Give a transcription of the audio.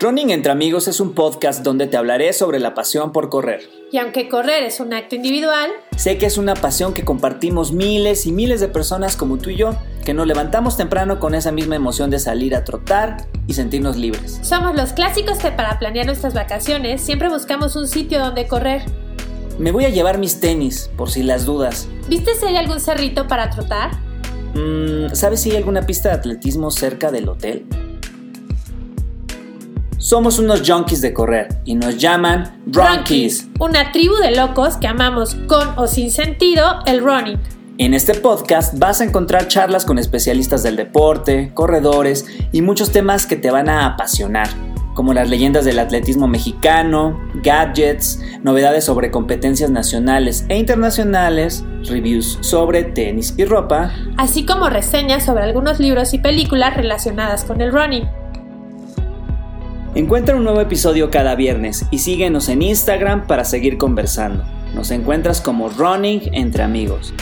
Running entre amigos es un podcast donde te hablaré sobre la pasión por correr. Y aunque correr es un acto individual, sé que es una pasión que compartimos miles y miles de personas como tú y yo, que nos levantamos temprano con esa misma emoción de salir a trotar y sentirnos libres. Somos los clásicos que para planear nuestras vacaciones siempre buscamos un sitio donde correr. Me voy a llevar mis tenis, por si las dudas. ¿Viste si hay algún cerrito para trotar? Mm, ¿Sabes si hay alguna pista de atletismo cerca del hotel? Somos unos junkies de correr y nos llaman Runkies, una tribu de locos que amamos con o sin sentido el running. En este podcast vas a encontrar charlas con especialistas del deporte, corredores y muchos temas que te van a apasionar, como las leyendas del atletismo mexicano, gadgets, novedades sobre competencias nacionales e internacionales, reviews sobre tenis y ropa, así como reseñas sobre algunos libros y películas relacionadas con el running. Encuentra un nuevo episodio cada viernes y síguenos en Instagram para seguir conversando. Nos encuentras como Running entre amigos.